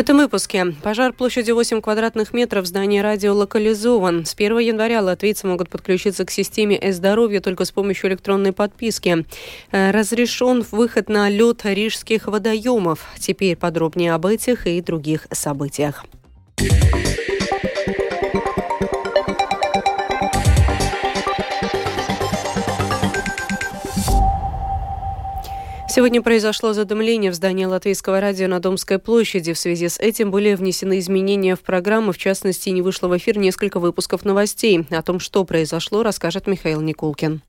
этом выпуске. Пожар площадью 8 квадратных метров в здании радио локализован. С 1 января латвийцы могут подключиться к системе «Э-здоровье» только с помощью электронной подписки. Э, разрешен выход на лед рижских водоемов. Теперь подробнее об этих и других событиях. Сегодня произошло задымление в здании Латвийского радио на Домской площади. В связи с этим были внесены изменения в программу. В частности, не вышло в эфир несколько выпусков новостей. О том, что произошло, расскажет Михаил Никулкин.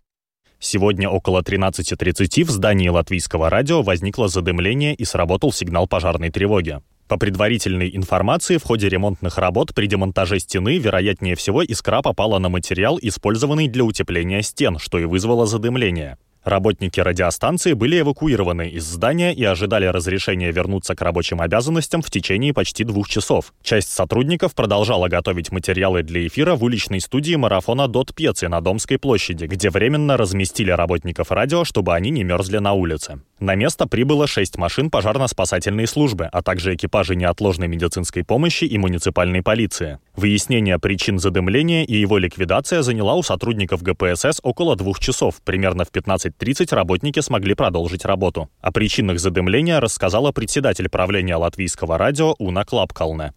Сегодня около 13.30 в здании Латвийского радио возникло задымление и сработал сигнал пожарной тревоги. По предварительной информации, в ходе ремонтных работ при демонтаже стены, вероятнее всего, искра попала на материал, использованный для утепления стен, что и вызвало задымление. Работники радиостанции были эвакуированы из здания и ожидали разрешения вернуться к рабочим обязанностям в течение почти двух часов. Часть сотрудников продолжала готовить материалы для эфира в уличной студии марафона «Дот Пеци» на Домской площади, где временно разместили работников радио, чтобы они не мерзли на улице. На место прибыло шесть машин пожарно-спасательной службы, а также экипажи неотложной медицинской помощи и муниципальной полиции. Выяснение причин задымления и его ликвидация заняла у сотрудников ГПСС около двух часов. Примерно в 15.30 работники смогли продолжить работу. О причинах задымления рассказала председатель правления латвийского радио Уна Клапкалне.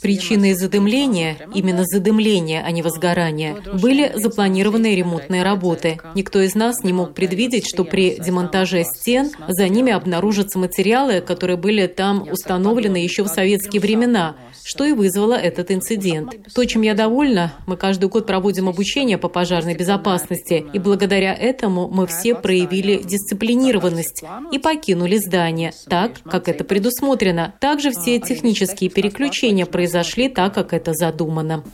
Причиной задымления, именно задымления, а не возгорания, были запланированные ремонтные работы. Никто из нас не мог предвидеть, что при демонтаже стен за ними обнаружатся материалы, которые были там установлены еще в советские времена, что и вызвало этот инцидент. То, чем я довольна, мы каждый год проводим обучение по пожарной безопасности, и благодаря этому мы все проявили дисциплинированность и покинули здание так, как это предусмотрено предусмотрено. Также все технические переключения произошли так, как это задумано.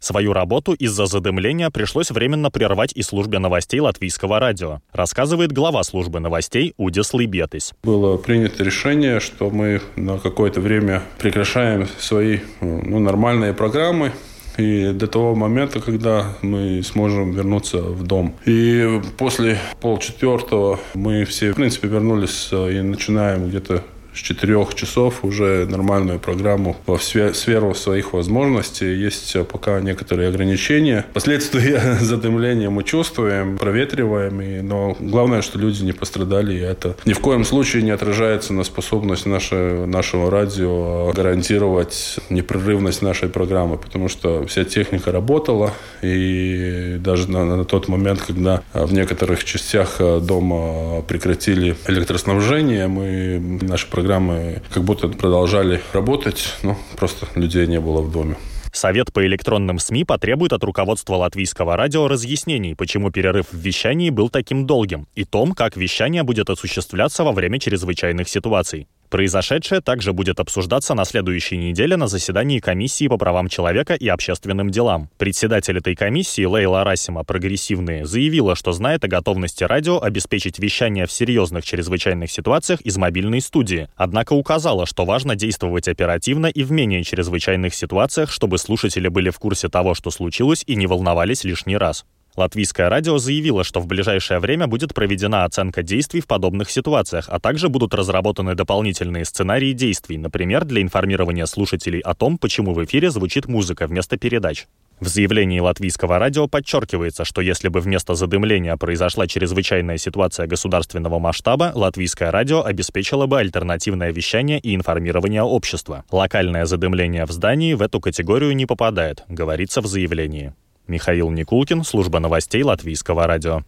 Свою работу из-за задымления пришлось временно прервать и службе новостей латвийского радио, рассказывает глава службы новостей Удис Либетис. Было принято решение, что мы на какое-то время прекращаем свои ну, нормальные программы, и до того момента, когда мы сможем вернуться в дом. И после полчетвертого мы все, в принципе, вернулись э, и начинаем где-то с 4 часов уже нормальную программу во сферу своих возможностей. Есть пока некоторые ограничения. Последствия задымления мы чувствуем, проветриваем, и, но главное, что люди не пострадали, и это ни в коем случае не отражается на способность наше, нашего радио гарантировать непрерывность нашей программы, потому что вся техника работала, и даже на, на тот момент, когда в некоторых частях дома прекратили электроснабжение, мы наши программы программы как будто продолжали работать, но просто людей не было в доме. Совет по электронным СМИ потребует от руководства латвийского радио разъяснений, почему перерыв в вещании был таким долгим, и том, как вещание будет осуществляться во время чрезвычайных ситуаций. Произошедшее также будет обсуждаться на следующей неделе на заседании Комиссии по правам человека и общественным делам. Председатель этой комиссии Лейла Расима, прогрессивные, заявила, что знает о готовности радио обеспечить вещание в серьезных чрезвычайных ситуациях из мобильной студии, однако указала, что важно действовать оперативно и в менее чрезвычайных ситуациях, чтобы слушатели были в курсе того, что случилось и не волновались лишний раз. Латвийское радио заявило, что в ближайшее время будет проведена оценка действий в подобных ситуациях, а также будут разработаны дополнительные сценарии действий, например, для информирования слушателей о том, почему в эфире звучит музыка вместо передач. В заявлении латвийского радио подчеркивается, что если бы вместо задымления произошла чрезвычайная ситуация государственного масштаба, латвийское радио обеспечило бы альтернативное вещание и информирование общества. Локальное задымление в здании в эту категорию не попадает, говорится в заявлении. Михаил Никулкин, служба новостей Латвийского радио.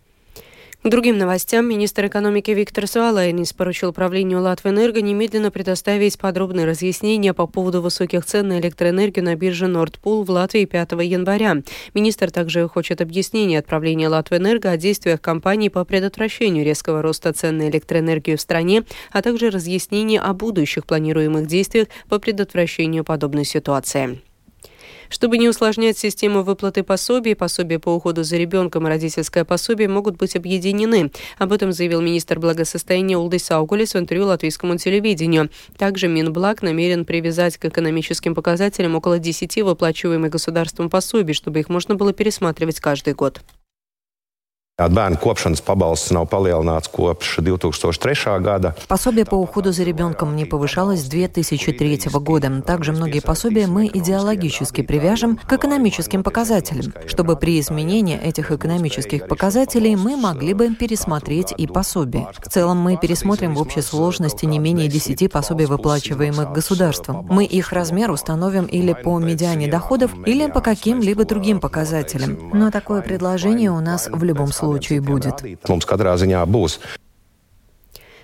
К другим новостям министр экономики Виктор Суалайнис поручил правлению Латвэнерго немедленно предоставить подробные разъяснения по поводу высоких цен на электроэнергию на бирже Нордпул в Латвии 5 января. Министр также хочет объяснения от правления Латвэнерго о действиях компании по предотвращению резкого роста цен на электроэнергию в стране, а также разъяснения о будущих планируемых действиях по предотвращению подобной ситуации. Чтобы не усложнять систему выплаты пособий, пособия по уходу за ребенком и родительское пособие могут быть объединены. Об этом заявил министр благосостояния Улдис Саугулис в интервью латвийскому телевидению. Также Минблаг намерен привязать к экономическим показателям около 10 выплачиваемых государством пособий, чтобы их можно было пересматривать каждый год. Bērnu kopšanas pabalsts nav palielināts kopš 2003 года. Пособие по уходу за ребенком не повышалось с 2003 года. Также многие пособия мы идеологически привяжем к экономическим показателям, чтобы при изменении этих экономических показателей мы могли бы пересмотреть и пособие. В целом мы пересмотрим в общей сложности не менее 10 пособий, выплачиваемых государством. Мы их размер установим или по медиане доходов, или по каким-либо другим показателям. Но такое предложение у нас в любом случае случае будет.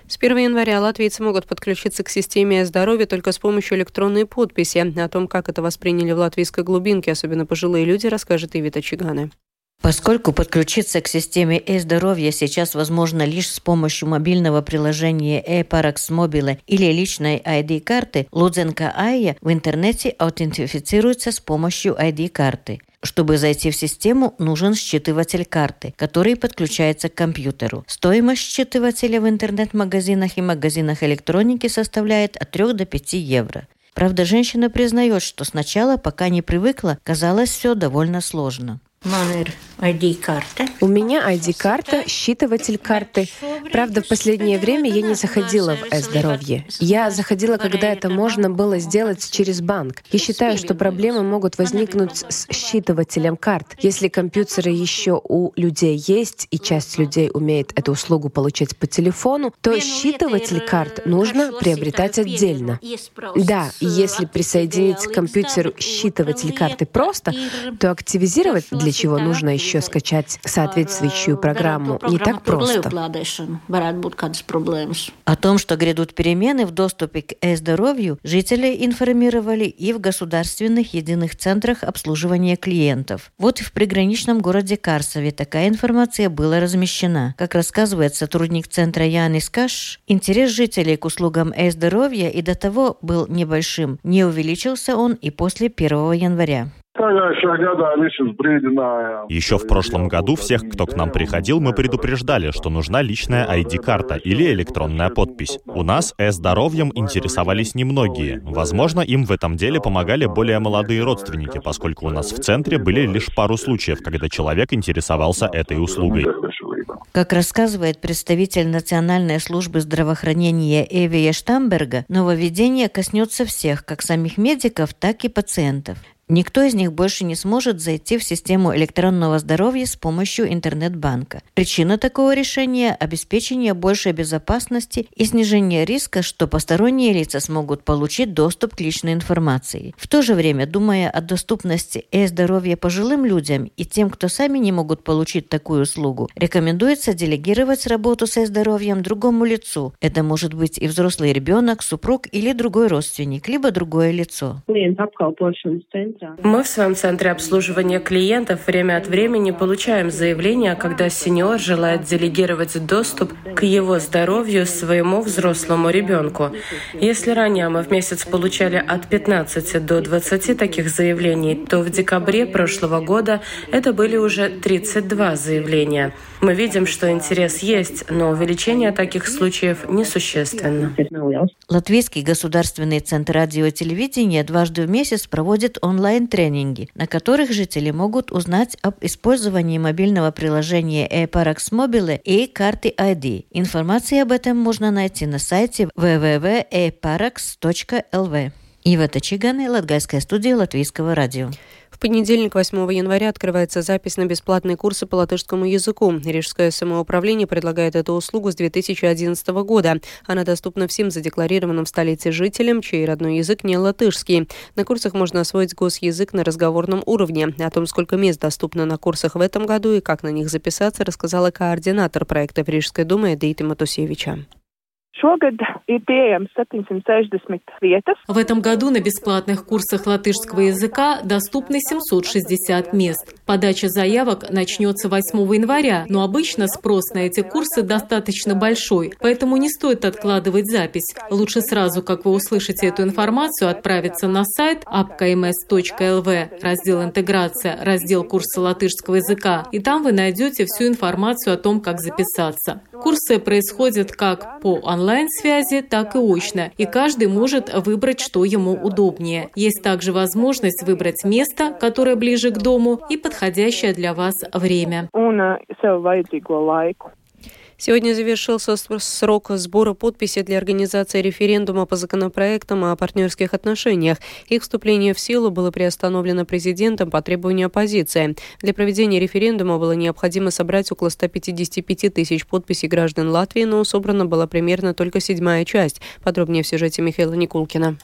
С 1 января латвийцы могут подключиться к системе здоровья только с помощью электронной подписи. О том, как это восприняли в латвийской глубинке, особенно пожилые люди, расскажет Ивита Чиганы. Поскольку подключиться к системе e-здоровья сейчас возможно лишь с помощью мобильного приложения e-Parax Mobile или личной ID-карты, Лудзенко Айя в интернете аутентифицируется с помощью ID-карты. Чтобы зайти в систему, нужен считыватель карты, который подключается к компьютеру. Стоимость считывателя в интернет-магазинах и магазинах электроники составляет от 3 до 5 евро. Правда, женщина признает, что сначала, пока не привыкла, казалось все довольно сложно. У меня ID-карта, считыватель карты. Правда, в последнее время я не заходила в e-здоровье. Я заходила, когда это можно было сделать через банк. Я считаю, что проблемы могут возникнуть с считывателем карт. Если компьютеры еще у людей есть, и часть людей умеет эту услугу получать по телефону, то считыватель карт нужно приобретать отдельно. Да, если присоединить к компьютеру считыватель карты просто, то активизировать для для чего нужно еще скачать соответствующую программу. Не так просто. О том, что грядут перемены в доступе к e-здоровью, жители информировали и в государственных единых центрах обслуживания клиентов. Вот и в приграничном городе Карсове такая информация была размещена. Как рассказывает сотрудник центра Янис Каш, интерес жителей к услугам e-здоровья и до того был небольшим. Не увеличился он и после 1 января. Еще в прошлом году всех, кто к нам приходил, мы предупреждали, что нужна личная ID-карта или электронная подпись. У нас э-здоровьем интересовались немногие. Возможно, им в этом деле помогали более молодые родственники, поскольку у нас в центре были лишь пару случаев, когда человек интересовался этой услугой. Как рассказывает представитель Национальной службы здравоохранения Эвия Штамберга, нововведение коснется всех, как самих медиков, так и пациентов. Никто из них больше не сможет зайти в систему электронного здоровья с помощью интернет-банка. Причина такого решения – обеспечение большей безопасности и снижение риска, что посторонние лица смогут получить доступ к личной информации. В то же время, думая о доступности и здоровья пожилым людям и тем, кто сами не могут получить такую услугу, рекомендуется делегировать работу со здоровьем другому лицу. Это может быть и взрослый ребенок, супруг или другой родственник, либо другое лицо. Мы в своем центре обслуживания клиентов время от времени получаем заявления, когда сеньор желает делегировать доступ к его здоровью своему взрослому ребенку. Если ранее мы в месяц получали от 15 до 20 таких заявлений, то в декабре прошлого года это были уже 32 заявления. Мы видим, что интерес есть, но увеличение таких случаев несущественно. Латвийский государственный центр радио телевидения дважды в месяц проводит онлайн-тренинги, на которых жители могут узнать об использовании мобильного приложения e-Parax Mobile и карты ID. Информацию об этом можно найти на сайте www.eparax.lv. Ива Тачиганы, Латгальская студия Латвийского радио понедельник, 8 января, открывается запись на бесплатные курсы по латышскому языку. Рижское самоуправление предлагает эту услугу с 2011 года. Она доступна всем задекларированным в столице жителям, чей родной язык не латышский. На курсах можно освоить госязык на разговорном уровне. О том, сколько мест доступно на курсах в этом году и как на них записаться, рассказала координатор проекта в Рижской думе Эдита Матусевича. В этом году на бесплатных курсах латышского языка доступны 760 мест. Подача заявок начнется 8 января, но обычно спрос на эти курсы достаточно большой, поэтому не стоит откладывать запись. Лучше сразу, как вы услышите эту информацию, отправиться на сайт apkms.lv, раздел «Интеграция», раздел «Курсы латышского языка», и там вы найдете всю информацию о том, как записаться. Курсы происходят как по онлайн-связи, так и очно, и каждый может выбрать, что ему удобнее. Есть также возможность выбрать место, которое ближе к дому, и подходящее для вас время. Сегодня завершился срок сбора подписей для организации референдума по законопроектам о партнерских отношениях. Их вступление в силу было приостановлено президентом по требованию оппозиции. Для проведения референдума было необходимо собрать около 155 тысяч подписей граждан Латвии, но собрана была примерно только седьмая часть. Подробнее в сюжете Михаила Никулкина.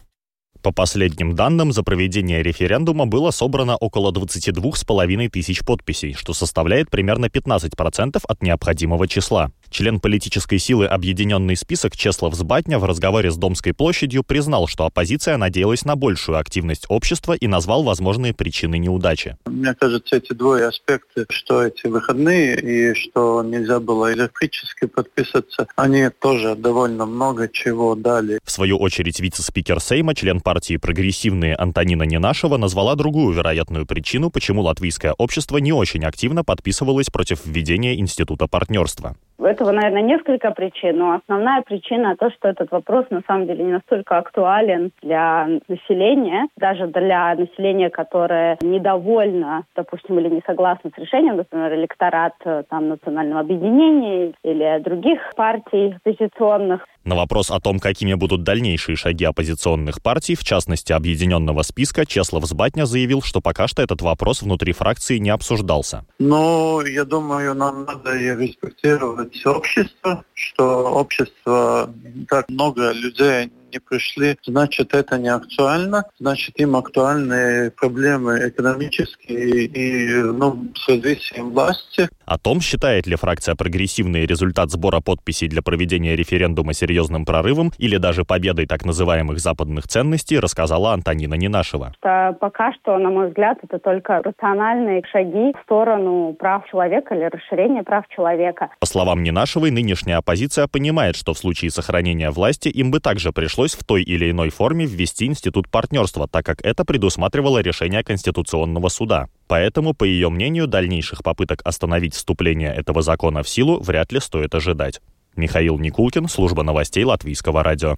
По последним данным, за проведение референдума было собрано около 22,5 тысяч подписей, что составляет примерно 15% от необходимого числа. Член политической силы «Объединенный список» Чеслав Сбатня в разговоре с Домской площадью признал, что оппозиция надеялась на большую активность общества и назвал возможные причины неудачи. Мне кажется, эти двое аспекты, что эти выходные и что нельзя было электрически подписаться, они тоже довольно много чего дали. В свою очередь вице-спикер Сейма, член партии «Прогрессивные» Антонина Ненашева назвала другую вероятную причину, почему латвийское общество не очень активно подписывалось против введения института партнерства. Этого, наверное, несколько причин, но основная причина то, что этот вопрос на самом деле не настолько актуален для населения, даже для населения, которое недовольно, допустим, или не согласно с решением, например, электорат э, там, национального объединения или других партий оппозиционных. На вопрос о том, какими будут дальнейшие шаги оппозиционных партий, в частности объединенного списка, Чеслав Сбатня заявил, что пока что этот вопрос внутри фракции не обсуждался. Но я думаю, нам надо респектировать общество, что общество так много людей не пришли, значит, это не актуально, значит, им актуальны проблемы экономические и ну, с развитием власти. О том, считает ли фракция прогрессивный результат сбора подписей для проведения референдума серьезным прорывом или даже победой так называемых западных ценностей, рассказала Антонина Нинашева. Пока что, на мой взгляд, это только рациональные шаги в сторону прав человека или расширения прав человека. По словам Нинашевой, нынешняя оппозиция понимает, что в случае сохранения власти им бы также пришлось пришлось в той или иной форме ввести институт партнерства, так как это предусматривало решение Конституционного суда. Поэтому, по ее мнению, дальнейших попыток остановить вступление этого закона в силу вряд ли стоит ожидать. Михаил Никулкин, служба новостей Латвийского радио.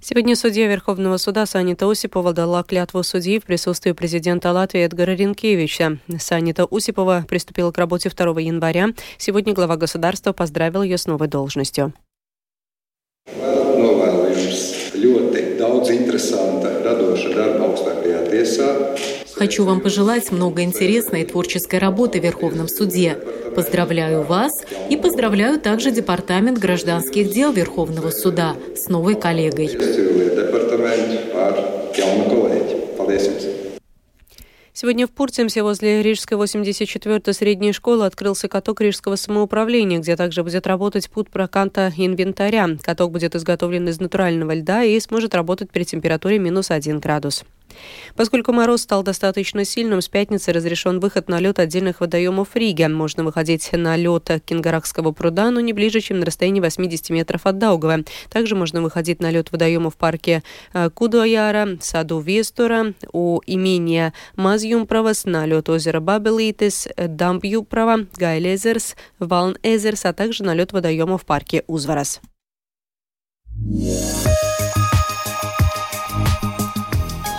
Сегодня судья Верховного суда Санита Усипова дала клятву судьи в присутствии президента Латвии Эдгара Ринкевича. Санита Усипова приступила к работе 2 января. Сегодня глава государства поздравил ее с новой должностью. Хочу вам пожелать много интересной и творческой работы в Верховном суде. Поздравляю вас и поздравляю также Департамент гражданских дел Верховного суда с новой коллегой. Сегодня в Пурцемсе возле Рижской 84-й средней школы открылся каток Рижского самоуправления, где также будет работать путь проката инвентаря. Каток будет изготовлен из натурального льда и сможет работать при температуре минус 1 градус. Поскольку мороз стал достаточно сильным, с пятницы разрешен выход на лед отдельных водоемов в Риге. Можно выходить на лед Кингаракского пруда, но не ближе, чем на расстоянии 80 метров от Даугава. Также можно выходить на лед водоема в парке э, Кудояра, саду Вестора, у имения Мазюмправас, на лед озера Бабелитес, Дамбюправа, Гайлезерс, Валн-Эзерс, а также на лед водоема в парке Узварас. Yeah.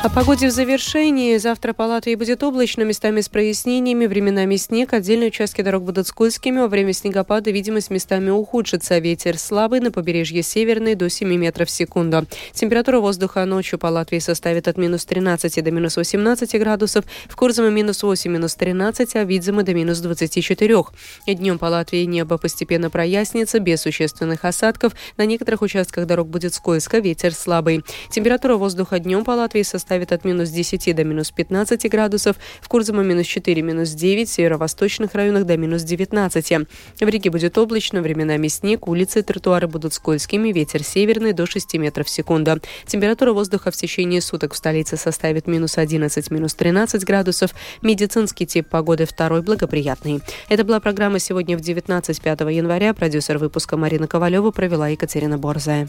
О погоде в завершении. Завтра по Латвии будет облачно, местами с прояснениями, временами снег. Отдельные участки дорог будут скользкими. Во время снегопада видимость местами ухудшится. Ветер слабый, на побережье северный до 7 метров в секунду. Температура воздуха ночью по Латвии составит от минус 13 до минус 18 градусов. В Курзаме минус 8, минус 13, а в Видземе до минус 24. И днем по Латвии небо постепенно прояснится, без существенных осадков. На некоторых участках дорог будет скользко, ветер слабый. Температура воздуха днем по Латвии составит составит от минус 10 до минус 15 градусов, в Курзаме минус 4, минус 9, в северо-восточных районах до минус 19. В Риге будет облачно, временами снег, улицы и тротуары будут скользкими, ветер северный до 6 метров в секунду. Температура воздуха в течение суток в столице составит минус 11, минус 13 градусов. Медицинский тип погоды второй благоприятный. Это была программа сегодня в 19 5 января. Продюсер выпуска Марина Ковалева провела Екатерина Борзая.